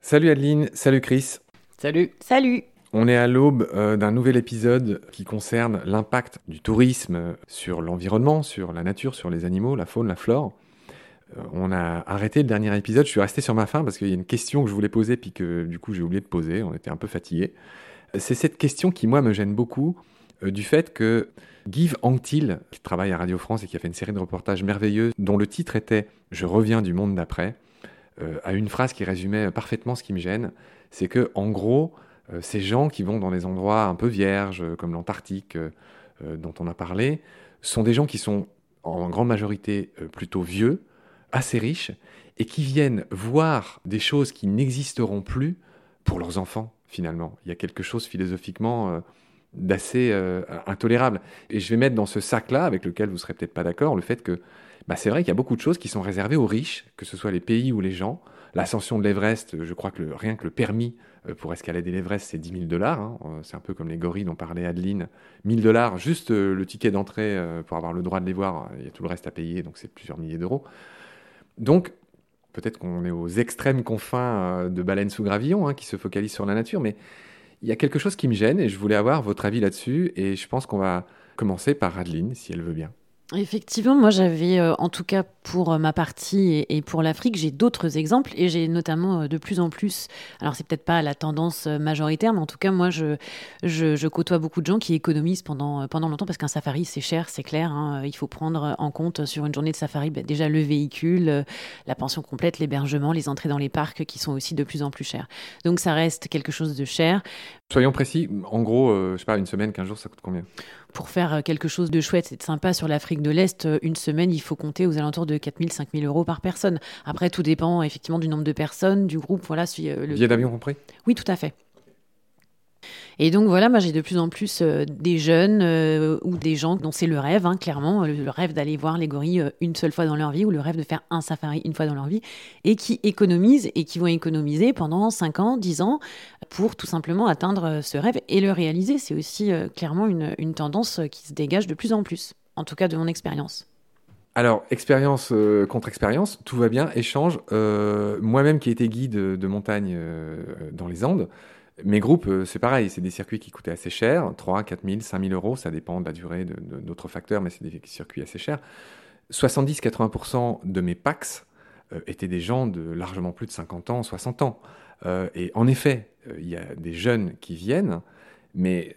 Salut Adeline, salut Chris. Salut. Salut. On est à l'aube euh, d'un nouvel épisode qui concerne l'impact du tourisme sur l'environnement, sur la nature, sur les animaux, la faune, la flore. Euh, on a arrêté le dernier épisode, je suis resté sur ma fin parce qu'il y a une question que je voulais poser puis que du coup j'ai oublié de poser, on était un peu fatigué. C'est cette question qui moi me gêne beaucoup euh, du fait que Guy Anctil, qui travaille à Radio France et qui a fait une série de reportages merveilleux dont le titre était Je reviens du monde d'après, a une phrase qui résumait parfaitement ce qui me gêne, c'est que en gros, euh, ces gens qui vont dans des endroits un peu vierges, euh, comme l'Antarctique, euh, dont on a parlé, sont des gens qui sont en grande majorité plutôt vieux, assez riches, et qui viennent voir des choses qui n'existeront plus pour leurs enfants, finalement. Il y a quelque chose philosophiquement d'assez intolérable. Et je vais mettre dans ce sac-là, avec lequel vous ne serez peut-être pas d'accord, le fait que bah, c'est vrai qu'il y a beaucoup de choses qui sont réservées aux riches, que ce soit les pays ou les gens. L'ascension de l'Everest, je crois que rien que le permis euh, pour escalader l'Everest, c'est 10 000 dollars. Hein. Euh, c'est un peu comme les gorilles dont parlait Adeline. 1000 dollars, juste euh, le ticket d'entrée pour avoir le droit de les voir. Il y a tout le reste à payer, donc c'est plusieurs milliers d'euros. Donc, peut-être qu'on est aux extrêmes confins de baleines sous gravillon, hein, qui se focalisent sur la nature, mais il y a quelque chose qui me gêne et je voulais avoir votre avis là-dessus. Et je pense qu'on va commencer par Adeline, si elle veut bien. Effectivement, moi j'avais, euh, en tout cas pour euh, ma partie et, pour l'Afrique, j'ai d'autres exemples et j'ai notamment euh, de plus en plus, alors c'est peut-être pas la tendance majoritaire, mais en tout cas moi je, côtoie beaucoup de gens qui économisent pendant, pendant longtemps parce qu'un safari c'est cher, c'est clair, hein. il faut prendre en compte sur une journée de safari bah, déjà le véhicule, la pension complète, l'hébergement, les entrées dans les parcs qui sont aussi de plus en plus chers. Donc ça reste quelque chose de cher. Soyons précis, en gros, je sais pas, une semaine, 15 jours, ça coûte combien? Pour faire euh, quelque chose de chouette et de sympa sur l'Afrique de l'Est, euh, une semaine, il faut compter aux alentours de 4 000, 5 000 euros par personne. Après, tout dépend effectivement du nombre de personnes, du groupe. Voilà, si, euh, le... Billet d'avion compris? Oui, tout à fait. Et donc voilà, moi j'ai de plus en plus euh, des jeunes euh, ou des gens dont c'est le rêve, hein, clairement, le, rêve d'aller voir les gorilles euh, une seule fois dans leur vie ou le rêve de faire un safari une fois dans leur vie et qui économisent et qui vont économiser pendant 5 ans, 10 ans pour tout simplement atteindre ce rêve et le réaliser. C'est aussi clairement une, une tendance qui se dégage de plus en plus, en tout cas de mon expérience. Alors, expérience contre expérience, tout va bien, échange. Moi-même qui ai été guide de montagne dans les Andes, mes groupes, euh, c'est pareil, c'est des circuits qui coûtaient assez cher, 3, 4 000, 5 000 euros, ça dépend de la durée d'autres facteurs, mais c'est des circuits assez chers. 70-80% de mes PAX euh, étaient des gens de largement plus de 50 ans, 60 ans. Euh, et en effet, il y a des jeunes qui viennent, mais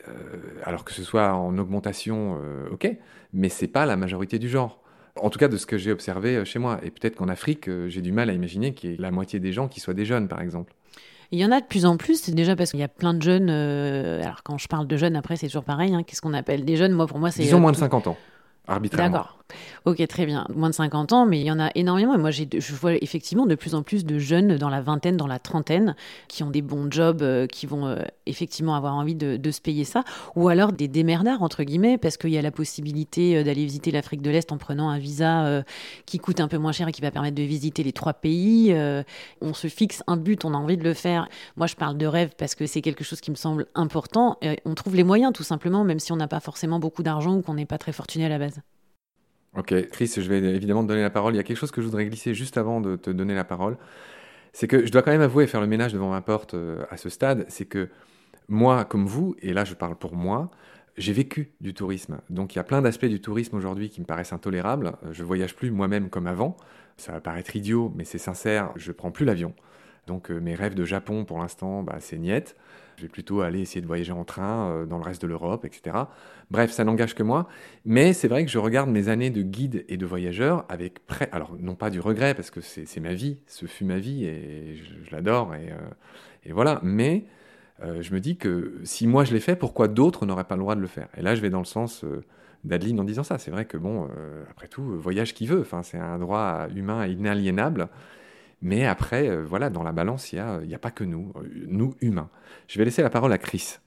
alors que ce soit en augmentation, ok, mais c'est pas la majorité du genre. En tout cas, de ce que j'ai observé chez moi. Et peut-être qu'en Afrique, j'ai du mal à imaginer qu'il y ait la moitié des gens qui soient des jeunes, par exemple. Il y en a de plus en plus, c'est déjà parce qu'il y a plein de jeunes. Euh, alors, quand je parle de jeunes, après, c'est toujours pareil. Hein, qu'est-ce qu'on appelle des jeunes? Moi, pour moi, c'est. Disons moins de 50 ans. D'accord. Ok, très bien. Moins de 50 ans, mais il y en a énormément. Et moi, je vois effectivement de plus en plus de jeunes dans la vingtaine, dans la trentaine, qui ont des bons jobs, euh, qui vont euh, effectivement avoir envie de, se payer ça. Ou alors des démerdards, entre guillemets, parce qu'il y a la possibilité euh, d'aller visiter l'Afrique de l'Est en prenant un visa qui coûte un peu moins cher et qui va permettre de visiter les trois pays. on se fixe un but, on a envie de le faire. Moi, je parle de rêve parce que c'est quelque chose qui me semble important. on trouve les moyens, tout simplement, même si on n'a pas forcément beaucoup d'argent ou qu'on n'est pas très fortuné à la base. Ok, Chris, je vais évidemment te donner la parole. Il y a quelque chose que je voudrais glisser juste avant de te donner la parole. C'est que je dois quand même avouer faire le ménage devant ma porte euh, à ce stade. C'est que moi, comme vous, et là je parle pour moi, j'ai vécu du tourisme. Donc il y a plein d'aspects du tourisme aujourd'hui qui me paraissent intolérables. Je voyage plus moi-même comme avant. Ça va paraître idiot, mais c'est sincère. Je prends plus l'avion. Donc euh, mes rêves de Japon, pour l'instant, bah, c'est niette. Je vais plutôt aller essayer de voyager en train euh, dans le reste de l'Europe, etc. Bref, ça n'engage que moi. Mais c'est vrai que je regarde mes années de guide et de voyageur avec près, alors non pas du regret, parce que c'est ma vie, ce fut ma vie et je, l'adore, et, euh, voilà. Mais je me dis que si moi je l'ai fait, pourquoi d'autres n'auraient pas le droit de le faire? Et là, je vais dans le sens d'Adeline en disant ça. C'est vrai que, bon, après tout, voyage qui veut. C'est un droit humain inaliénable. Mais après, euh, voilà, dans la balance, il n'y a, a, pas que nous, euh, nous humains. Je vais laisser la parole à Chris.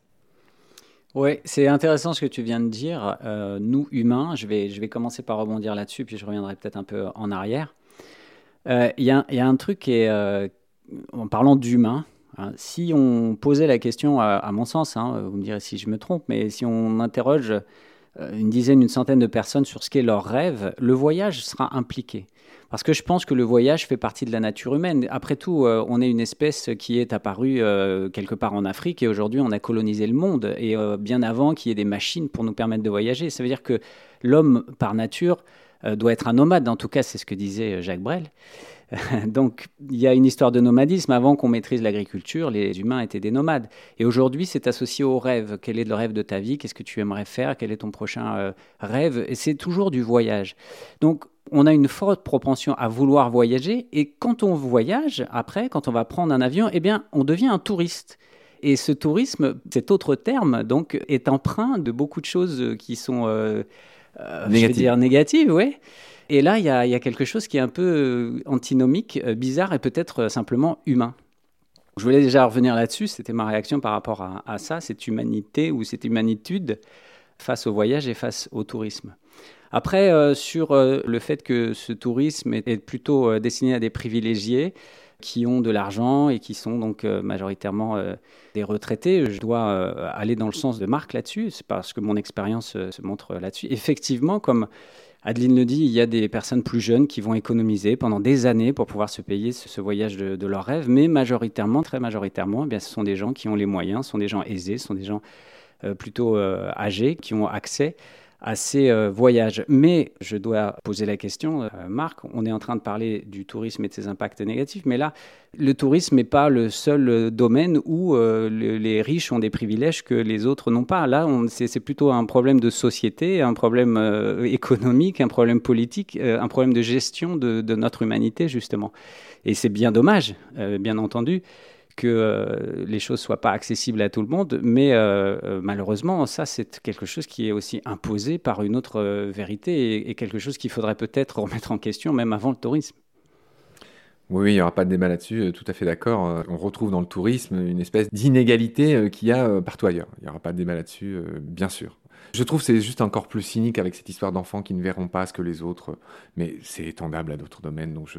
Oui, c'est intéressant ce que tu viens de dire. Euh, nous, humains, je vais, je vais commencer par rebondir là-dessus, puis je reviendrai peut-être un peu en arrière. Il y, a, y, a un truc qui est, en parlant d'humain, hein, si on posait la question, à, mon sens, hein, vous me direz si je me trompe, mais si on interroge une dizaine, une centaine de personnes sur ce qu'est leur rêve, le voyage sera impliqué. Parce que je pense que le voyage fait partie de la nature humaine. Après tout, euh, on est une espèce qui est apparue euh, quelque part en Afrique et aujourd'hui on a colonisé le monde. Et euh, bien avant qu'il y ait des machines pour nous permettre de voyager. Ça veut dire que l'homme, par nature, doit être un nomade. En tout cas, c'est ce que disait Jacques Brel. Donc il y a une histoire de nomadisme. Avant qu'on maîtrise l'agriculture, les humains étaient des nomades. Et aujourd'hui, c'est associé au rêve. Quel est le rêve de ta vie? Qu'est-ce que tu aimerais faire? Quel est ton prochain rêve? Et c'est toujours du voyage. Donc on a une forte propension à vouloir voyager et quand on voyage, après, quand on va prendre un avion, eh bien, on devient un touriste. Et ce tourisme, cet autre terme, donc, est empreint de beaucoup de choses qui sont, euh, euh dire, négatives, oui. Et là, il y, a, quelque chose qui est un peu euh, antinomique, euh, bizarre et peut-être simplement humain. Je voulais déjà revenir là-dessus, c'était ma réaction par rapport à, ça, cette humanité ou cette humanitude face au voyage et face au tourisme. Après, euh, sur euh, le fait que ce tourisme est, plutôt euh, destiné à des privilégiés qui ont de l'argent et qui sont donc majoritairement des retraités, je dois aller dans le sens de Marc là-dessus, c'est parce que mon expérience se montre là-dessus. Effectivement, comme Adeline le dit, il y a des personnes plus jeunes qui vont économiser pendant des années pour pouvoir se payer ce, voyage de, leur rêve, mais majoritairement, très majoritairement, eh bien, ce sont des gens qui ont les moyens, ce sont des gens aisés, ce sont des gens plutôt âgés qui ont accès à ces euh, voyages. Mais je dois poser la question, euh, Marc, on est en train de parler du tourisme et de ses impacts négatifs, mais là, le tourisme n'est pas le seul euh, domaine où les riches ont des privilèges que les autres n'ont pas. Là, c'est plutôt un problème de société, un problème économique, un problème politique, un problème de gestion de, de notre humanité, justement. Et c'est bien dommage, bien entendu que euh, les choses soient pas accessibles à tout le monde, mais euh, euh, malheureusement, ça, c'est quelque chose qui est aussi imposé par une autre vérité et, quelque chose qu'il faudrait peut-être remettre en question même avant le tourisme. Oui, il n'y aura pas de débat là-dessus, tout à fait d'accord. On retrouve dans le tourisme une espèce d'inégalité qu'il y a partout ailleurs. Il n'y aura pas de débat là-dessus, bien sûr. Je trouve que c'est juste encore plus cynique avec cette histoire d'enfants qui ne verront pas ce que les autres, mais c'est étendable à d'autres domaines, donc je,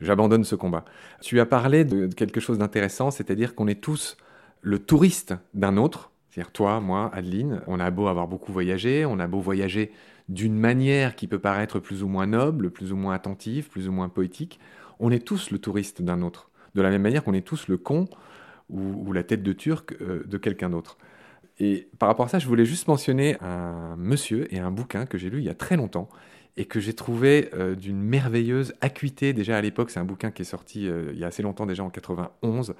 j'abandonne ce combat. Tu as parlé de quelque chose d'intéressant, c'est-à-dire qu'on est tous le touriste d'un autre, c'est-à-dire toi, moi, Adeline, on a beau avoir beaucoup voyagé, on a beau voyager d'une manière qui peut paraître plus ou moins noble, plus ou moins attentive, plus ou moins poétique, on est tous le touriste d'un autre. De la même manière qu'on est tous le con ou, la tête de turc euh, de quelqu'un d'autre. Et par rapport à ça, je voulais juste mentionner un monsieur et un bouquin que j'ai lu il y a très longtemps et que j'ai trouvé euh, d'une merveilleuse acuité. Déjà à l'époque, c'est un bouquin qui est sorti euh, il y a assez longtemps, déjà en 91.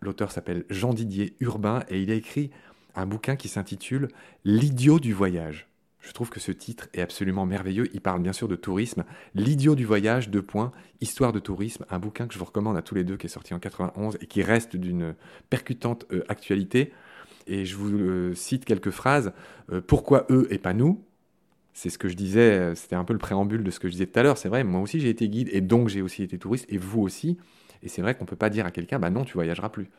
L'auteur s'appelle Jean-Didier Urbain et il a écrit un bouquin qui s'intitule L'idiot du voyage. Je trouve que ce titre est absolument merveilleux. Il parle bien sûr de tourisme. L'idiot du voyage, deux points, histoire de tourisme, un bouquin que je vous recommande à tous les deux qui est sorti en 91 et qui reste d'une percutante euh, actualité. Et je vous cite quelques phrases. pourquoi eux et pas nous? C'est ce que je disais, euh, c'était un peu le préambule de ce que je disais tout à l'heure. C'est vrai, moi aussi j'ai été guide et donc j'ai aussi été touriste et vous aussi. Et c'est vrai qu'on ne peut pas dire à quelqu'un, bah non, tu voyageras plus.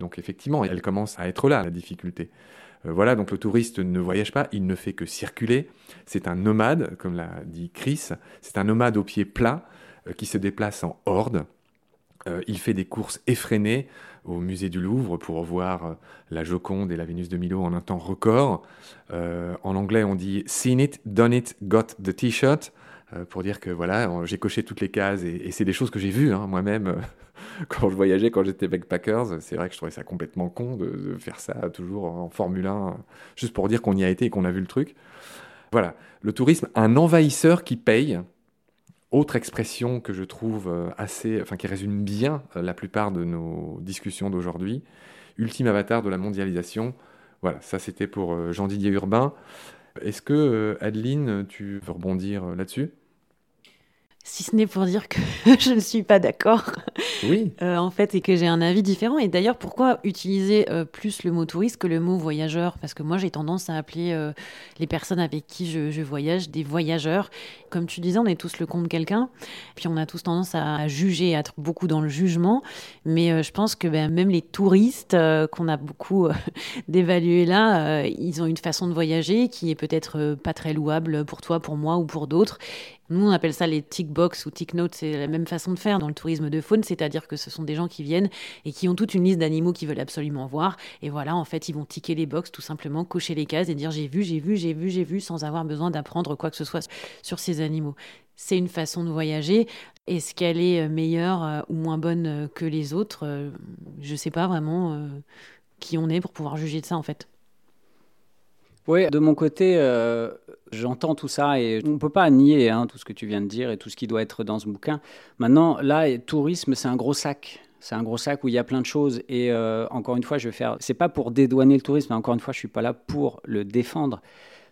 Donc effectivement, elle commence à être là, la difficulté. Euh, voilà, donc le touriste ne voyage pas, il ne fait que circuler. C'est un nomade, comme l'a dit Chris. C'est un nomade au pied plat euh, qui se déplace en horde. Il fait des courses effrénées au musée du Louvre pour voir euh, la Joconde et la Vénus de Milo en un temps record. Euh, en anglais, on dit seen it, done it, got the t-shirt euh, pour dire que voilà, j'ai coché toutes les cases et, c'est des choses que j'ai vues hein, moi-même quand je voyageais, quand j'étais backpackers. C'est vrai que je trouvais ça complètement con de, faire ça toujours en Formule 1, juste pour dire qu'on y a été et qu'on a vu le truc. Voilà, le tourisme, un envahisseur qui paye, autre expression que je trouve euh, assez, enfin qui résume bien euh, la plupart de nos discussions d'aujourd'hui, ultime avatar de la mondialisation. Voilà, ça c'était pour euh, Jean-Didier Urbain. Est-ce que, Adeline, tu veux rebondir là-dessus? Si ce n'est pour dire que je ne suis pas d'accord. Oui. Euh, en fait, et que j'ai un avis différent. Et d'ailleurs, pourquoi utiliser euh, plus le mot touriste que le mot voyageur? Parce que moi, j'ai tendance à appeler euh, les personnes avec qui je, voyage des voyageurs. Comme tu disais, on est tous le compte de quelqu'un. Puis on a tous tendance à juger, à être beaucoup dans le jugement. Mais je pense que ben, même les touristes qu'on a beaucoup d'évaluer là, ils ont une façon de voyager qui est peut-être pas très louable pour toi, pour moi ou pour d'autres. Nous, on appelle ça les tick box ou tick notes. C'est la même façon de faire dans le tourisme de faune, c'est-à-dire que ce sont des gens qui viennent et qui ont toute une liste d'animaux qu'ils veulent absolument voir. Et voilà, en fait, ils vont ticker les box, tout simplement, cocher les cases et dire j'ai vu, j'ai vu, j'ai vu, j'ai vu, sans avoir besoin d'apprendre quoi que ce soit sur ces animaux. C'est une façon de voyager. Est-ce qu'elle est meilleure euh, ou moins bonne euh, que les autres? Euh, Je ne sais pas vraiment qui on est pour pouvoir juger de ça, en fait. Oui, de mon côté, euh, j'entends tout ça et on ne peut pas nier hein, tout ce que tu viens de dire et tout ce qui doit être dans ce bouquin. Maintenant, là, tourisme, c'est un gros sac. C'est un gros sac où il y a plein de choses. Et euh, encore une fois, je vais faire. C'est pas pour dédouaner le tourisme. Encore une fois, je suis pas là pour le défendre.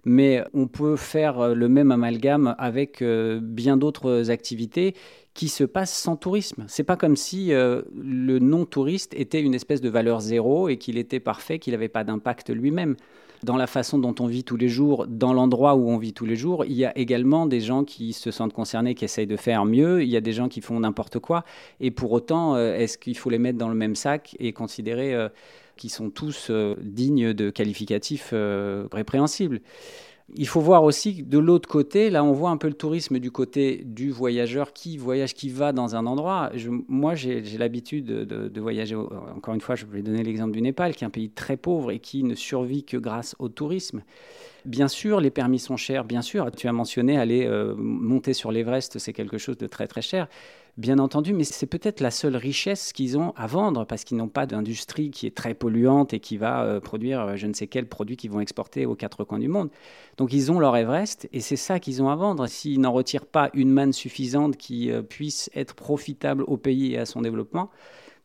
Mais on peut faire le même amalgame avec euh, bien d'autres activités qui se passent sans tourisme. C'est pas comme si le non-touriste était une espèce de valeur zéro et qu'il était parfait, qu'il n'avait pas d'impact lui-même dans la façon dont on vit tous les jours, dans l'endroit où on vit tous les jours, il y a également des gens qui se sentent concernés, qui essayent de faire mieux, il y a des gens qui font n'importe quoi, et pour autant, euh, est-ce qu'il faut les mettre dans le même sac et considérer euh, qu'ils sont tous euh, dignes de qualificatifs répréhensibles? Il faut voir aussi de l'autre côté, là on voit un peu le tourisme du côté du voyageur qui voyage, qui va dans un endroit. moi j'ai l'habitude de, voyager, encore une fois je vais donner l'exemple du Népal, qui est un pays très pauvre et qui ne survit que grâce au tourisme. Bien sûr, les permis sont chers, bien sûr. Tu as mentionné aller euh, monter sur l'Everest, c'est quelque chose de très très cher bien entendu, mais c'est peut-être la seule richesse qu'ils ont à vendre parce qu'ils n'ont pas d'industrie qui est très polluante et qui va euh, produire euh, je ne sais quel produit qu'ils vont exporter aux quatre coins du monde. Donc ils ont leur Everest et c'est ça qu'ils ont à vendre. S'ils n'en retirent pas une manne suffisante qui euh, puisse être profitable au pays et à son développement,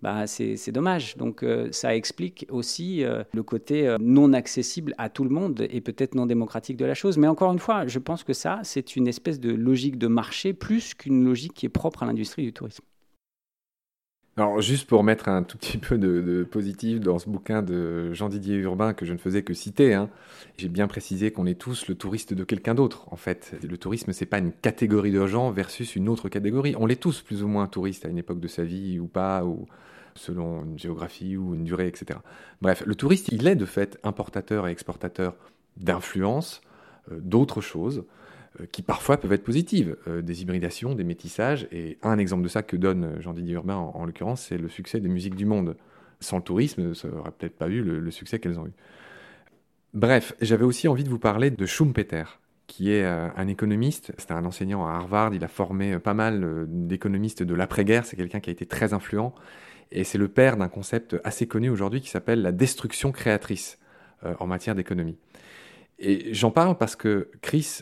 bah, c'est dommage. Donc euh, ça explique aussi euh, le côté euh, non accessible à tout le monde et peut-être non démocratique de la chose. Mais encore une fois, je pense que ça, c'est une espèce de logique de marché plus qu'une logique qui est propre à l'industrie du tourisme. Alors, juste pour mettre un tout petit peu de, positif dans ce bouquin de Jean-Didier Urbain que je ne faisais que citer, hein, j'ai bien précisé qu'on est tous le touriste de quelqu'un d'autre. En fait, le tourisme, c'est pas une catégorie de gens versus une autre catégorie. On l'est tous plus ou moins touristes à une époque de sa vie ou pas, ou selon une géographie ou une durée, etc. Bref, le touriste, il est de fait importateur et exportateur d'influence, euh, d'autres choses, qui parfois peuvent être positives, euh, des hybridations, des métissages, et un exemple de ça que donne Jean-Didier Urbain en, l'occurrence, c'est le succès des musiques du monde. Sans le tourisme, ça n'aurait peut-être pas eu le, succès qu'elles ont eu. Bref, j'avais aussi envie de vous parler de Schumpeter, qui est un économiste. C'était un enseignant à Harvard. Il a formé pas mal d'économistes de l'après-guerre. C'est quelqu'un qui a été très influent. Et c'est le père d'un concept assez connu aujourd'hui qui s'appelle la destruction créatrice euh, en matière d'économie. Et j'en parle parce que Chris,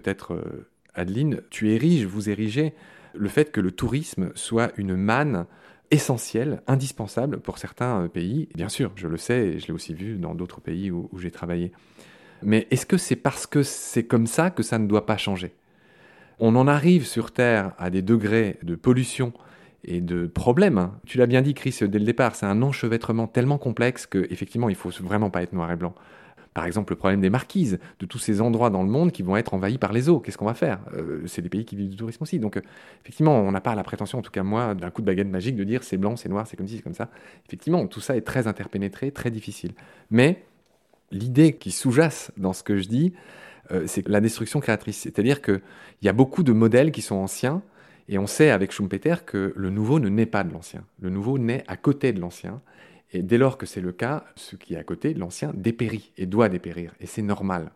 peut-être euh, Adeline, tu ériges, vous érigez le fait que le tourisme soit une manne essentielle, indispensable pour certains euh, pays. Bien sûr, je le sais et je l'ai aussi vu dans d'autres pays où, j'ai travaillé. Mais est-ce que c'est parce que c'est comme ça que ça ne doit pas changer? On en arrive sur Terre à des degrés de pollution et de problèmes. Tu l'as bien dit, Chris, dès le départ, c'est un enchevêtrement tellement complexe qu'effectivement, il faut vraiment pas être noir et blanc. Par exemple, le problème des marquises, de tous ces endroits dans le monde qui vont être envahis par les eaux. Qu'est-ce qu'on va faire? Euh, C'est des pays qui vivent du tourisme aussi. Donc, euh, effectivement, on n'a pas la prétention, en tout cas moi, d'un coup de baguette magique, de dire c'est blanc, c'est noir, c'est comme ci, c'est comme ça. Effectivement, tout ça est très interpénétré, très difficile. Mais l'idée qui sous-jace dans ce que je dis, euh, c'est la destruction créatrice. C'est-à-dire qu'il y a beaucoup de modèles qui sont anciens, et on sait avec Schumpeter que le nouveau ne naît pas de l'ancien. Le nouveau naît à côté de l'ancien. Et dès lors que c'est le cas, ce qui est à côté l'ancien dépérit et doit dépérir. Et c'est normal.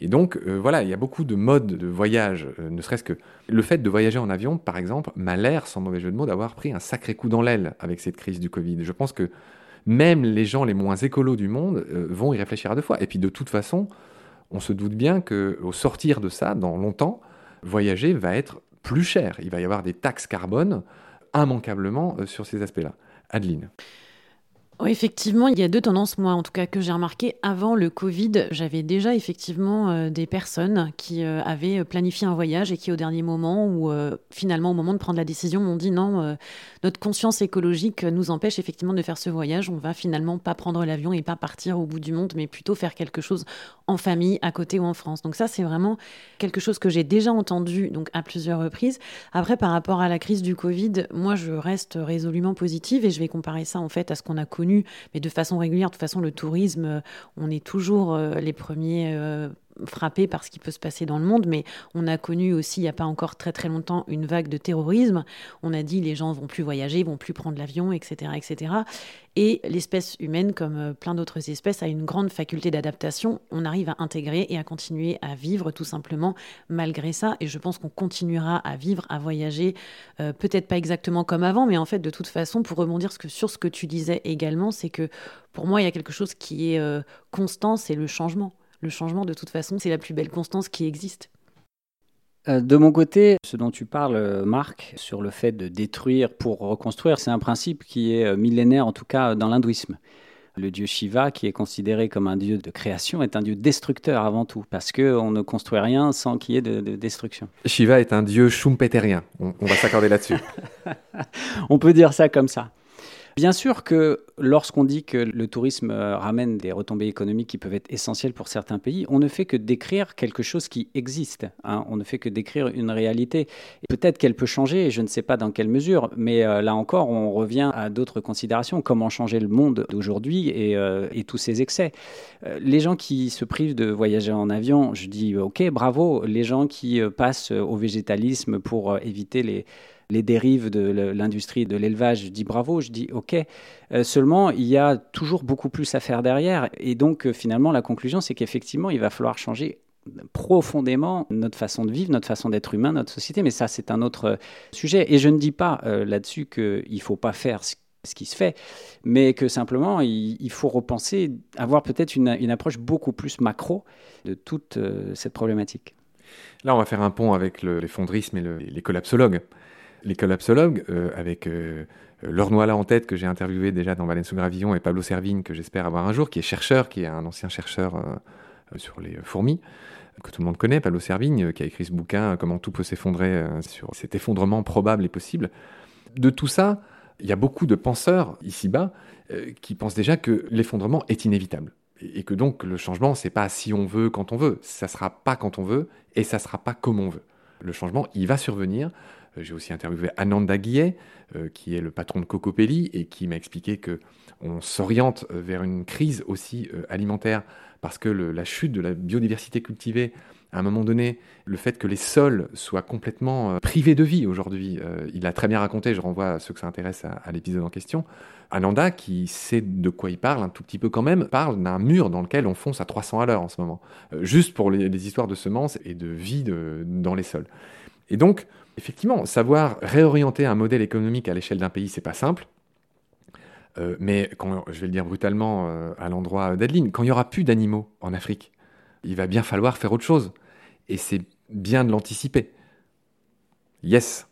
Et donc, euh, voilà, il y a beaucoup de modes de voyage, euh, ne serait-ce que le fait de voyager en avion, par exemple, m'a l'air, sans mauvais jeu de mots, d'avoir pris un sacré coup dans l'aile avec cette crise du Covid. Je pense que même les gens les moins écolos du monde euh, vont y réfléchir à deux fois. Et puis, de toute façon, on se doute bien qu'au sortir de ça, dans longtemps, voyager va être plus cher. Il va y avoir des taxes carbone immanquablement sur ces aspects-là. Adeline. Effectivement, il y a deux tendances, moi en tout cas, que j'ai remarqué. Avant le Covid, j'avais déjà effectivement euh, des personnes qui euh, avaient planifié un voyage et qui, au dernier moment, ou euh, finalement au moment de prendre la décision, m'ont dit non, notre conscience écologique nous empêche effectivement de faire ce voyage. On va finalement pas prendre l'avion et pas partir au bout du monde, mais plutôt faire quelque chose en famille, à côté ou en France. Donc ça, c'est vraiment quelque chose que j'ai déjà entendu donc à plusieurs reprises. Après, par rapport à la crise du Covid, moi, je reste résolument positive et je vais comparer ça en fait à ce qu'on a connu mais de façon régulière. De toute façon, le tourisme, euh, on est toujours euh, les premiers frappés par ce qui peut se passer dans le monde, mais on a connu aussi, il n'y a pas encore très très longtemps, une vague de terrorisme. On a dit les gens vont plus voyager, vont plus prendre l'avion, etc., etc. Et l'espèce humaine, comme euh, plein d'autres espèces, a une grande faculté d'adaptation. On arrive à intégrer et à continuer à vivre tout simplement malgré ça. Et je pense qu'on continuera à vivre, à voyager, euh, peut-être pas exactement comme avant, mais en fait, de toute façon, pour rebondir sur ce que tu disais également, c'est que pour moi, il y a quelque chose qui est euh, constant, c'est le changement. Le changement, de toute façon, c'est la plus belle constance qui existe. Euh, de mon côté, ce dont tu parles, euh, Marc, sur le fait de détruire pour reconstruire, c'est un principe qui est millénaire, en tout cas dans l'hindouisme. Le dieu Shiva, qui est considéré comme un dieu de création, est un dieu destructeur avant tout, parce qu'on ne construit rien sans qu'il y ait de, destruction. Shiva est un dieu schumpeterien, on va s'accorder là-dessus. on peut dire ça comme ça. Bien sûr que lorsqu'on dit que le tourisme euh, ramène des retombées économiques qui peuvent être essentielles pour certains pays, on ne fait que décrire quelque chose qui existe. Hein. On ne fait que décrire une réalité. Peut-être qu'elle peut changer, je ne sais pas dans quelle mesure, mais euh, là encore, on revient à d'autres considérations. Comment changer le monde d'aujourd'hui et, euh, tous ces excès Les gens qui se privent de voyager en avion, je dis OK, bravo. Les gens qui passent au végétalisme pour éviter les les dérives de l'industrie de l'élevage, je dis bravo, je dis ok. Euh, seulement, il y a toujours beaucoup plus à faire derrière. Et donc, euh, finalement, la conclusion, c'est qu'effectivement, il va falloir changer profondément notre façon de vivre, notre façon d'être humain, notre société. Mais ça, c'est un autre euh, sujet. Et je ne dis pas là-dessus qu'il ne faut pas faire ce qui se fait, mais que simplement il, faut repenser, avoir peut-être une, approche beaucoup plus macro de toute cette problématique. Là, on va faire un pont avec l'effondrisme et les collapsologues les collapsologues, euh, avec euh, Laure en tête, que j'ai interviewé déjà dans Valence Gravillon, et Pablo Servigne, que j'espère avoir un jour, qui est chercheur, qui est un ancien chercheur euh, sur les fourmis, que tout le monde connaît, Pablo Servigne, qui a écrit ce bouquin Comment tout peut s'effondrer sur cet effondrement probable et possible. De tout ça, il y a beaucoup de penseurs ici-bas qui pensent déjà que l'effondrement est inévitable. Et que donc le changement, c'est pas si on veut, quand on veut. Ça sera pas quand on veut, et ça sera pas comme on veut. Le changement, il va survenir. Euh, j'ai aussi interviewé Ananda Guillet, euh, qui est le patron de Cocopelli, et qui m'a expliqué que on s'oriente euh, vers une crise aussi alimentaire parce que la chute de la biodiversité cultivée, à un moment donné, le fait que les sols soient complètement privés de vie aujourd'hui, il a très bien raconté, je renvoie à ceux que ça intéresse à, l'épisode en question. Ananda, qui sait de quoi il parle un tout petit peu quand même, parle d'un mur dans lequel on fonce à 300 à l'heure en ce moment, juste pour les, histoires de semences et de vie dans les sols. Et donc, effectivement, savoir réorienter un modèle économique à l'échelle d'un pays, c'est pas simple. Euh, mais quand, je vais le dire brutalement euh, à l'endroit d'Adeline, quand il y aura plus d'animaux en Afrique, il va bien falloir faire autre chose. Et c'est bien de l'anticiper. Yes.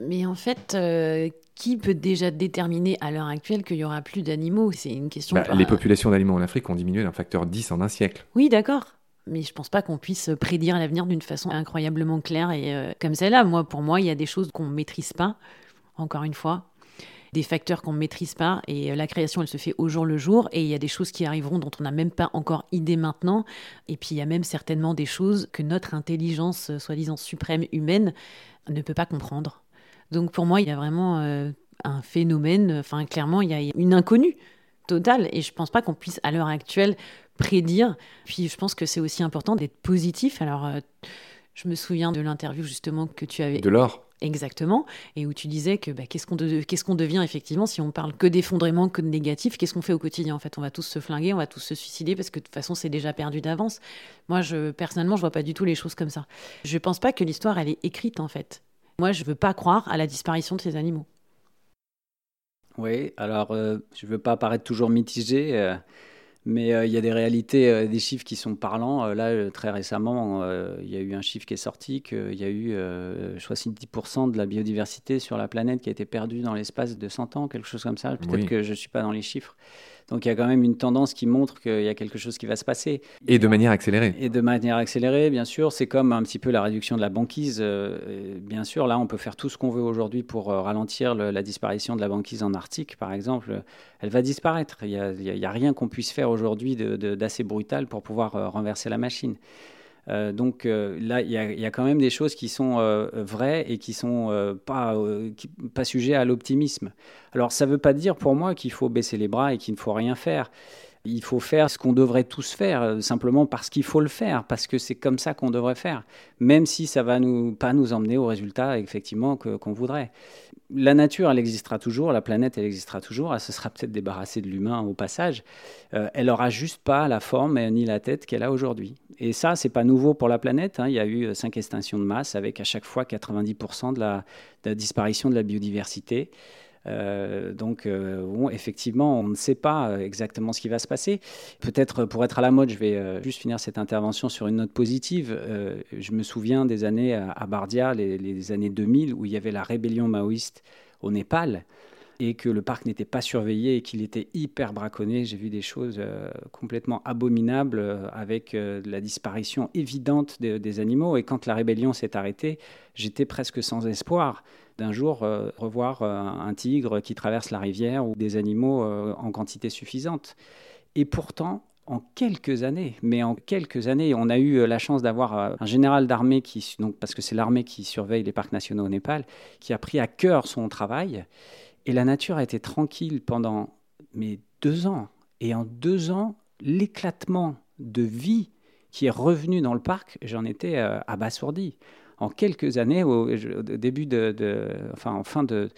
Mais en fait, euh, qui peut déjà déterminer à l'heure actuelle qu'il y aura plus d'animaux? C'est une question. Bah, les populations d'animaux en Afrique ont diminué d'un facteur 10 en un siècle. Oui, d'accord mais je pense pas qu'on puisse prédire l'avenir d'une façon incroyablement claire et euh, comme celle-là. Moi, pour moi, il y a des choses qu'on maîtrise pas, encore une fois, des facteurs qu'on ne maîtrise pas et euh, la création, elle se fait au jour le jour et il y a des choses qui arriveront dont on n'a même pas encore idée maintenant et puis il y a même certainement des choses que notre intelligence, euh, soi-disant suprême humaine, ne peut pas comprendre. Donc pour moi, il y a vraiment un phénomène, enfin clairement, il y a une inconnue totale et je pense pas qu'on puisse à l'heure actuelle prédire. Puis je pense que c'est aussi important d'être positif. Alors, euh, je me souviens de l'interview justement que tu avais. De l'or. Exactement, et où tu disais que bah, qu'est-ce qu'on devient effectivement si on parle que d'effondrement, que de négatif, qu'est-ce qu'on fait au quotidien? En fait On va tous se flinguer, on va tous se suicider parce que de toute façon c'est déjà perdu d'avance. Moi, je, personnellement, je vois pas du tout les choses comme ça. Je pense pas que l'histoire elle est écrite en fait. Moi, je veux pas croire à la disparition de ces animaux. Oui, alors euh, je veux pas paraître toujours mitigé. Euh, mais euh, il y a des réalités, euh, des chiffres qui sont parlants. Euh, là, très récemment, il y a eu un chiffre qui est sorti qu'il y a eu 70% de la biodiversité sur la planète qui a été perdue dans l'espace de 100 ans, quelque chose comme ça. Peut-être que je ne suis pas dans les chiffres. Donc il y a quand même une tendance qui montre qu'il y a quelque chose qui va se passer. Et de manière accélérée. Et de manière accélérée, bien sûr. C'est comme un petit peu la réduction de la banquise. bien sûr, là, on peut faire tout ce qu'on veut aujourd'hui pour ralentir la disparition de la banquise en Arctique, par exemple. Elle va disparaître. Il n'y a, a, rien qu'on puisse faire aujourd'hui d'assez brutal pour pouvoir euh, renverser la machine. Euh, donc euh, là, il y, a quand même des choses qui sont vraies et qui sont pas, pas sujets à l'optimisme. Alors ça ne veut pas dire pour moi qu'il faut baisser les bras et qu'il ne faut rien faire. Il faut faire ce qu'on devrait tous faire, euh, simplement parce qu'il faut le faire, parce que c'est comme ça qu'on devrait faire, même si ça va nous, pas nous emmener au résultat effectivement qu'on voudrait. La nature, elle existera toujours, la planète, elle existera toujours, elle se sera peut-être débarrassée de l'humain au passage, euh, elle n'aura juste pas la forme ni la tête qu'elle a aujourd'hui. Et ça, c'est pas nouveau pour la planète. Hein. Il y a eu cinq extinctions de masse avec à chaque fois 90% de de la disparition de la biodiversité. Euh, donc, euh, effectivement, on ne sait pas euh, exactement ce qui va se passer. Peut-être pour être à la mode, je vais juste finir cette intervention sur une note positive. je me souviens des années à Bardia, les, les, années 2000, où il y avait la rébellion maoïste au Népal et que le parc n'était pas surveillé et qu'il était hyper braconné. J'ai vu des choses complètement abominables avec la disparition évidente des animaux. Et quand la rébellion s'est arrêtée, j'étais presque sans espoir d'un jour euh, revoir euh, un tigre qui traverse la rivière ou des animaux euh, en quantité suffisante. Et pourtant, en quelques années, mais en quelques années, on a eu la chance d'avoir un général d'armée qui, donc parce que c'est l'armée qui surveille les parcs nationaux au Népal, qui a pris à cœur son travail. Et la nature a été tranquille pendant mais deux ans. Et en deux ans, l'éclatement de vie qui est revenu dans le parc, j'en étais abasourdi en quelques années, au, début de, enfin, en fin de,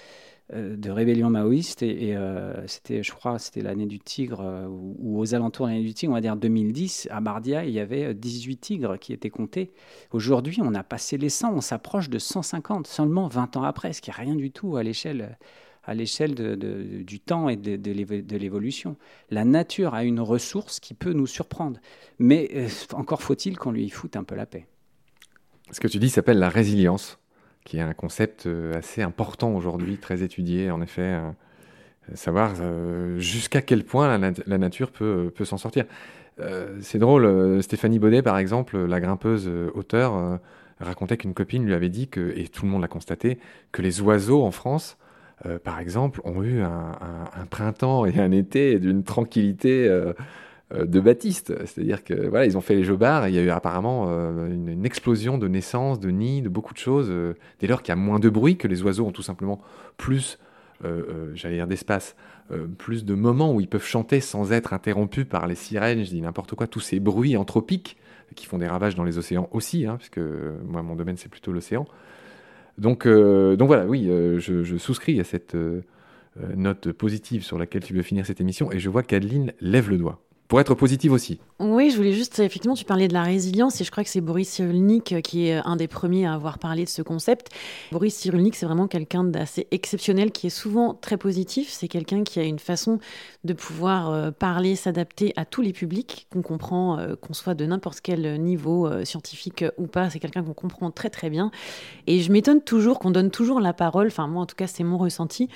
euh, rébellion maoïste, et, euh, c'était, je crois, c'était l'année du tigre, euh, ou, aux alentours de l'année du tigre, on va dire 2010, à Bardia, il y avait 18 tigres qui étaient comptés. Aujourd'hui, on a passé les 100, on s'approche de 150, seulement 20 ans après, ce qui n'est rien du tout à l'échelle à l'échelle du temps et de l'évolution. La nature a une ressource qui peut nous surprendre, mais encore faut-il qu'on lui foute un peu la paix. Ce que tu dis s'appelle la résilience, qui est un concept euh, assez important aujourd'hui, très étudié en effet. Euh, savoir euh, jusqu'à quel point la, nature peut, s'en sortir. c'est drôle, Stéphanie Baudet, par exemple, la grimpeuse auteur, racontait qu'une copine lui avait dit, que, et tout le monde l'a constaté, que les oiseaux en France, par exemple, ont eu un, printemps et un été d'une tranquillité euh, de Baptiste. C'est-à-dire que voilà, ils ont fait les jeux bars et il y a eu apparemment euh, une, explosion de naissances, de nids, de beaucoup de choses. Euh, dès lors qu'il y a moins de bruit, que les oiseaux ont tout simplement plus, j'allais dire d'espace, plus de moments où ils peuvent chanter sans être interrompus par les sirènes, je dis n'importe quoi, tous ces bruits anthropiques qui font des ravages dans les océans aussi, hein, puisque moi mon domaine c'est plutôt l'océan. Donc, donc voilà, oui, je, je, souscris à cette note positive sur laquelle tu veux finir cette émission et je vois qu'Adeline lève le doigt pour être positive aussi. Oui, je voulais juste, effectivement, tu parlais de la résilience et je crois que c'est Boris Cyrulnik euh, qui est un des premiers à avoir parlé de ce concept. Boris Cyrulnik, c'est vraiment quelqu'un d'assez exceptionnel qui est souvent très positif. C'est quelqu'un qui a une façon de pouvoir euh, parler, s'adapter à tous les publics, qu'on comprend, euh, qu'on soit de n'importe quel niveau scientifique ou pas. C'est quelqu'un qu'on comprend très très bien. Et je m'étonne toujours qu'on donne toujours la parole, enfin moi en tout cas c'est mon ressenti,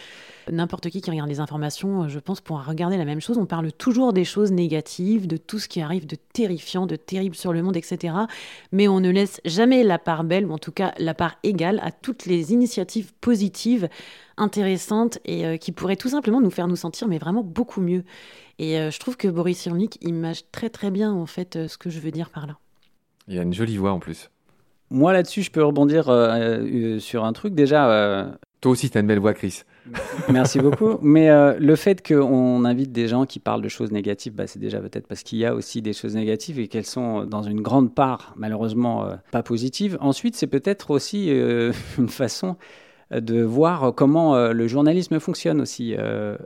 N'importe qui qui regarde les informations, je pense, pourra regarder la même chose. On parle toujours des choses négatives, de tout ce qui arrive de terrifiant, de terrible sur le monde, etc. Mais on ne laisse jamais la part belle, ou en tout cas la part égale, à toutes les initiatives positives, intéressantes et euh, qui pourraient tout simplement nous faire nous sentir, mais vraiment beaucoup mieux. Et euh, je trouve que Boris Cyrulnik image très très bien en fait euh, ce que je veux dire par là. Il y a une jolie voix en plus. Moi là-dessus, je peux rebondir sur un truc. Déjà, toi aussi, tu as une belle voix, Chris. Merci beaucoup. Mais euh, le fait qu'on invite des gens qui parlent de choses négatives, bah, c'est déjà peut-être parce qu'il y a aussi des choses négatives et qu'elles sont dans une grande part, malheureusement, euh, pas positives. Ensuite, c'est peut-être aussi euh, une façon de voir comment le journalisme fonctionne aussi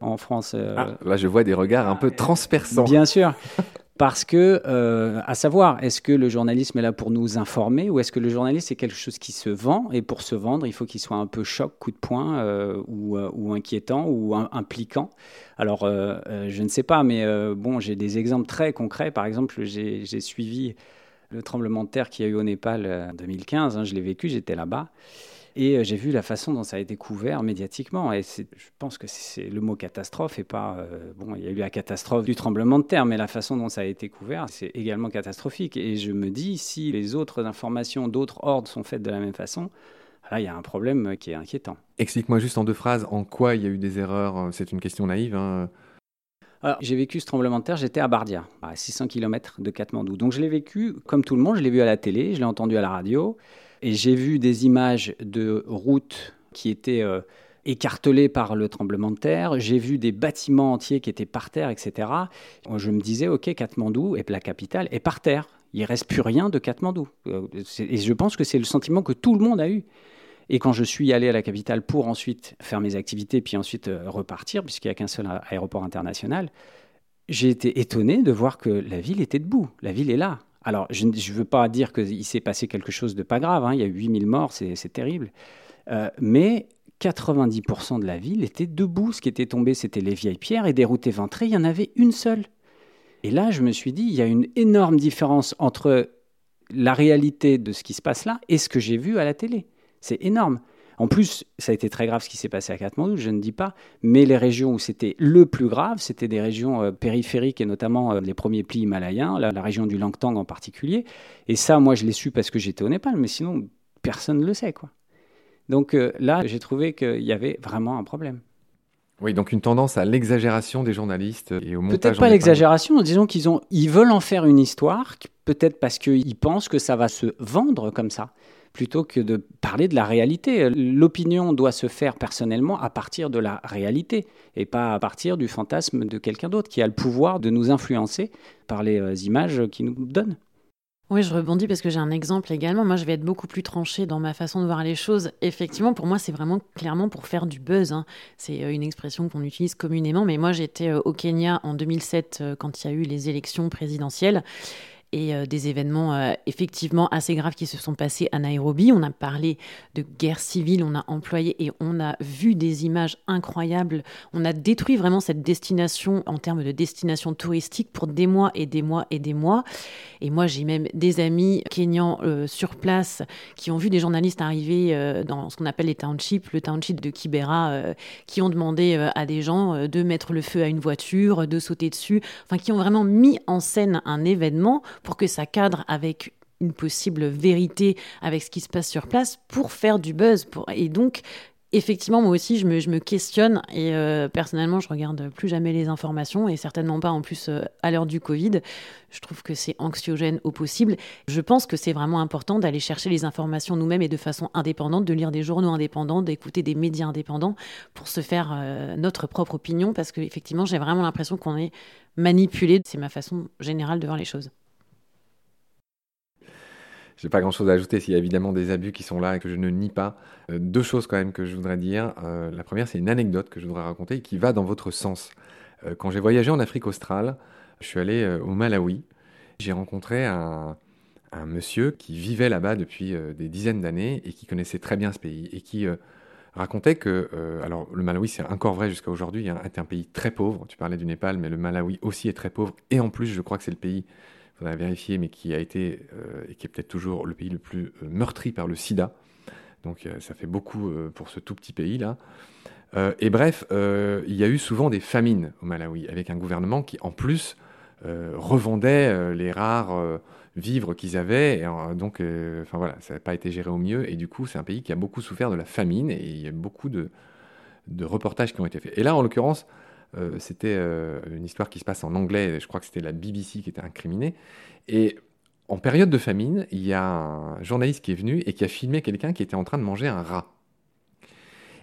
en France. Ah, là, je vois des regards un peu transperçants. Bien sûr. Parce que, euh, à savoir, est-ce que le journalisme est là pour nous informer ou est-ce que le journalisme est quelque chose qui se vend et pour se vendre, il faut qu'il soit un peu choc, coup de poing euh, ou, euh, ou, inquiétant ou impliquant Alors, je ne sais pas, mais bon, j'ai des exemples très concrets. Par exemple, j'ai suivi le tremblement de terre qu'il y a eu au Népal en 2015. Hein, je l'ai vécu, j'étais là-bas. Et euh, j'ai vu la façon dont ça a été couvert médiatiquement. Et je pense que c'est le mot catastrophe et pas. Euh, bon, il y a eu la catastrophe du tremblement de terre, mais la façon dont ça a été couvert, c'est également catastrophique. Et je me dis, si les autres informations d'autres ordres sont faites de la même façon, là, il y a un problème qui est inquiétant. Explique-moi juste en deux phrases en quoi il y a eu des erreurs. C'est une question naïve. Hein. j'ai vécu ce tremblement de terre, j'étais à Bardia, à 600 km de Katmandou. Donc je l'ai vécu comme tout le monde, je l'ai vu à la télé, je l'ai entendu à la radio. Et j'ai vu des images de routes qui étaient euh, écartelé par le tremblement de terre. J'ai vu des bâtiments entiers qui étaient par terre, etc. Je me disais, OK, Katmandou, est la capitale, est par terre. Il reste plus rien de Katmandou. Euh, et je pense que c'est le sentiment que tout le monde a eu. Et quand je suis allé à la capitale pour ensuite faire mes activités, puis ensuite euh, repartir, puisqu'il n'y a qu'un seul aéroport international, j'ai été étonné de voir que la ville était debout. La ville est là. Alors, je ne veux pas dire qu'il s'est passé quelque chose de pas grave. Hein. Il y a 8000 morts, c'est terrible. Euh, mais 90% de la ville était debout. Ce qui était tombé, c'était les vieilles pierres. Et des routes éventrées, il y en avait une seule. Et là, je me suis dit, il y a une énorme différence entre la réalité de ce qui se passe là et ce que j'ai vu à la télé. C'est énorme. En plus, ça a été très grave ce qui s'est passé à Katmandou, je ne dis pas, mais les régions où c'était le plus grave, c'était des régions euh, périphériques et notamment euh, les premiers plis himalayens, la, région du Langtang en particulier. Et ça, moi, je l'ai su parce que j'étais au Népal, mais sinon, personne ne le sait. quoi. Donc euh, là, j'ai trouvé qu'il y avait vraiment un problème. Oui, donc une tendance à l'exagération des journalistes et au montage. Peut-être pas l'exagération, disons qu'ils ont, ils veulent en faire une histoire, peut-être parce qu'ils pensent que ça va se vendre comme ça plutôt que de parler de la réalité. L'opinion doit se faire personnellement à partir de la réalité et pas à partir du fantasme de quelqu'un d'autre qui a le pouvoir de nous influencer par les euh, images qu'il nous donne. Oui, je rebondis parce que j'ai un exemple également. Moi, je vais être beaucoup plus tranchée dans ma façon de voir les choses. Effectivement, pour moi, c'est vraiment clairement pour faire du buzz. Hein. C'est euh, une expression qu'on utilise communément. Mais moi, j'étais euh, au Kenya en 2007 quand il y a eu les élections présidentielles et euh, des événements euh, effectivement assez graves qui se sont passés à Nairobi. On a parlé de guerre civile, on a employé et on a vu des images incroyables. On a détruit vraiment cette destination en termes de destination touristique pour des mois et des mois et des mois. Et moi, j'ai même des amis kenyans euh, sur place qui ont vu des journalistes arriver dans ce qu'on appelle les townships, le township de Kibera, qui ont demandé à des gens de mettre le feu à une voiture, de sauter dessus, enfin qui ont vraiment mis en scène un événement pour que ça cadre avec une possible vérité avec ce qui se passe sur place pour faire du buzz. Et donc, effectivement, moi aussi, je me, je me questionne et euh, personnellement, je regarde plus jamais les informations et certainement pas en plus euh, à l'heure du Covid. Je trouve que c'est anxiogène au possible. Je pense que c'est vraiment important d'aller chercher les informations nous-mêmes et de façon indépendante, de lire des journaux indépendants, d'écouter des médias indépendants pour se faire euh, notre propre opinion parce qu'effectivement, j'ai vraiment l'impression qu'on est manipulé. C'est ma façon générale de voir les choses. J'ai pas grand chose à ajouter. S'il y a évidemment des abus qui sont là et que je ne nie pas. Euh, deux choses quand même que je voudrais dire. Euh, la première, c'est une anecdote que je voudrais raconter et qui va dans votre sens. Euh, quand j'ai voyagé en Afrique australe, je suis allé au Malawi. J'ai rencontré un, monsieur qui vivait là-bas depuis des dizaines d'années et qui connaissait très bien ce pays et qui racontait que, alors le Malawi c'est encore vrai jusqu'à aujourd'hui, hein, est un pays très pauvre. Tu parlais du Népal, mais le Malawi aussi est très pauvre. Et en plus, je crois que c'est le pays faudrait vérifier, mais qui a été euh, et qui est peut-être toujours le pays le plus euh, meurtri par le sida. Donc euh, ça fait beaucoup pour ce tout petit pays-là. et bref, il y a eu souvent des famines au Malawi, avec un gouvernement qui en plus revendait les rares vivres qu'ils avaient. Et, donc, enfin voilà, ça n'a pas été géré au mieux. Et du coup, c'est un pays qui a beaucoup souffert de la famine et il y a beaucoup de reportages qui ont été faits. Et là, en l'occurrence, euh, c'était euh, une histoire qui se passe en anglais, je crois que c'était la BBC qui était incriminée. Et en période de famine, il y a un journaliste qui est venu et qui a filmé quelqu'un qui était en train de manger un rat.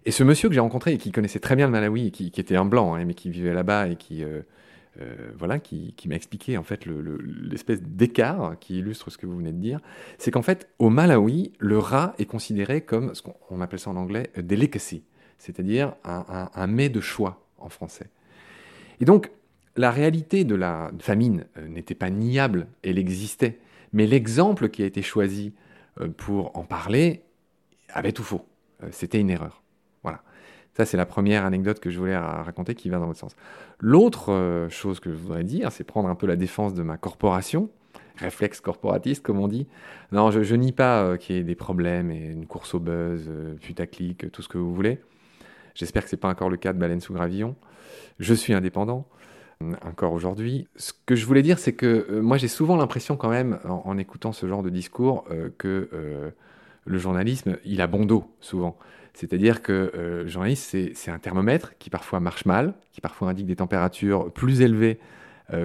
Et ce monsieur que j'ai rencontré et qui connaissait très bien le Malawi, qui, était un blanc, hein, mais qui vivait là-bas et qui, euh, voilà, qui, m'a expliqué en fait l'espèce d'écart qui illustre ce que vous venez de dire, c'est qu'en fait au Malawi, le rat est considéré comme ce qu'on appelle ça en anglais delicacy, c'est-à-dire un, un, mets de choix en français. Et donc, la réalité de la famine euh, n'était pas niable, elle existait. Mais l'exemple qui a été choisi euh, pour en parler avait tout faux. Euh, c'était une erreur. Voilà. Ça, c'est la première anecdote que je voulais raconter qui va dans votre sens. L'autre chose que je voudrais dire, c'est prendre un peu la défense de ma corporation, réflexe corporatiste, comme on dit. Non, je, je nie pas qu'il y ait des problèmes et une course au buzz, putaclic, tout ce que vous voulez. J'espère que ce n'est pas encore le cas de Baleine sous Gravillon. Je suis indépendant euh, encore aujourd'hui. Ce que je voulais dire, c'est que euh, moi j'ai souvent l'impression quand même, en, écoutant ce genre de discours, euh, que le journalisme, il a bon dos souvent. C'est-à-dire que le journaliste, c'est un thermomètre qui parfois marche mal, qui parfois indique des températures plus élevées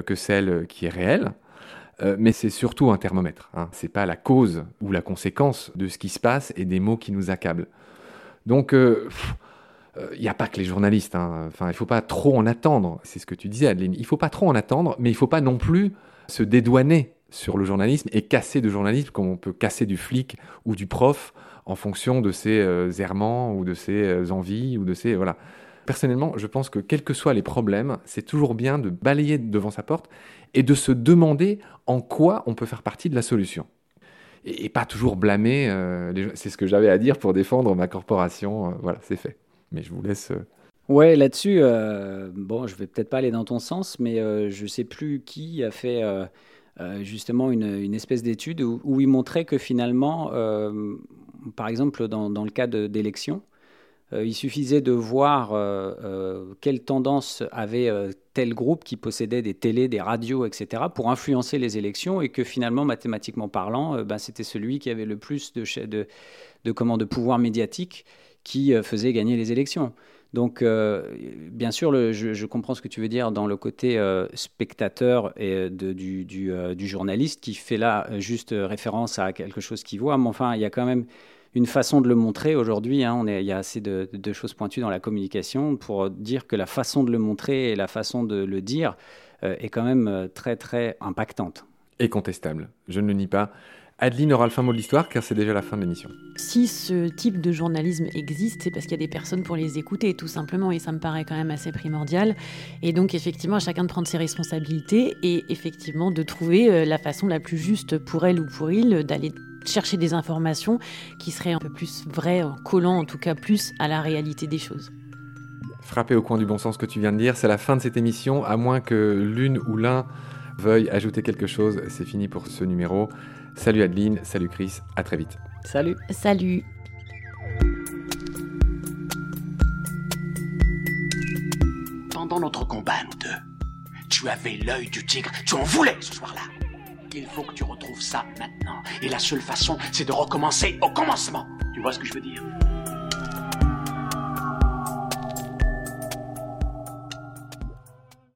que celle qui est réelle. mais c'est surtout un thermomètre. Hein. Ce n'est pas la cause ou la conséquence de ce qui se passe et des mots qui nous accablent. Donc, il n'y a pas que les journalistes. Hein. Enfin, il ne faut pas trop en attendre. C'est ce que tu disais, Adeline. Il ne faut pas trop en attendre, mais il ne faut pas non plus se dédouaner sur le journalisme et casser de journalisme comme on peut casser du flic ou du prof en fonction de ses euh, errements ou de ses euh, envies ou de ses voilà. Personnellement, je pense que quels que soient les problèmes, c'est toujours bien de balayer devant sa porte et de se demander en quoi on peut faire partie de la solution. Et, pas toujours blâmer. Euh, c'est ce que j'avais à dire pour défendre ma corporation. voilà, c'est fait. Mais je vous laisse. Ouais, là-dessus, bon, je vais peut-être pas aller dans ton sens, mais je sais plus qui a fait euh, justement une, espèce d'étude où, il montrait que finalement, euh, par exemple dans, le cas d'élections, euh, il suffisait de voir quelle tendance avait tel groupe qui possédait des télés, des radios, etc., pour influencer les élections, et que finalement, mathématiquement parlant, ben, c'était celui qui avait le plus de, de, de, de pouvoir médiatique qui faisait gagner les élections. Donc, euh, bien sûr, je, comprends ce que tu veux dire dans le côté euh, spectateur et euh, du, journaliste qui fait là juste référence à quelque chose qu'il voit. Mais enfin, il y a quand même une façon de le montrer aujourd'hui. Hein. il y a assez de, choses pointues dans la communication pour dire que la façon de le montrer et la façon de le dire est quand même très, très impactante. Et contestable. Je ne le nie pas. Adeline aura le fin mot de l'histoire car c'est déjà la fin de l'émission. Si ce type de journalisme existe, c'est parce qu'il y a des personnes pour les écouter, tout simplement, et ça me paraît quand même assez primordial. Et donc, effectivement, à chacun de prendre ses responsabilités et effectivement de trouver euh, la façon la plus juste pour elle ou pour il d'aller chercher des informations qui seraient un peu plus vraies, collant en tout cas plus à la réalité des choses. Frappé au coin du bon sens que tu viens de dire, c'est la fin de cette émission, à moins que l'une ou l'un veuille ajouter quelque chose, c'est fini pour ce numéro. Salut Adeline, salut Chris, à très vite. Salut. Salut. Pendant notre combat, nous deux, tu avais l'œil du tigre, tu en voulais ce soir-là. Il faut que tu retrouves ça maintenant. Et la seule façon, c'est de recommencer au commencement. Tu vois ce que je veux dire?